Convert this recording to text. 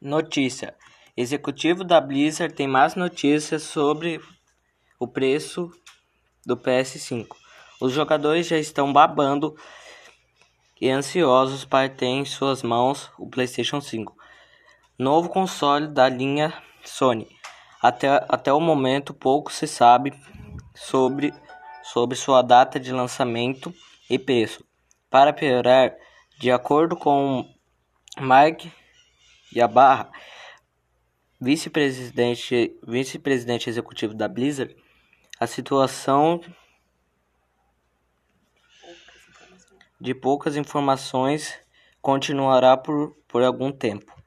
Notícia: Executivo da Blizzard tem mais notícias sobre o preço do PS5. Os jogadores já estão babando e ansiosos para ter em suas mãos o PlayStation 5, novo console da linha Sony. Até, até o momento, pouco se sabe sobre, sobre sua data de lançamento e preço. Para piorar, de acordo com Mike Yabarra, vice-presidente vice-presidente executivo da Blizzard, a situação de poucas informações continuará por, por algum tempo.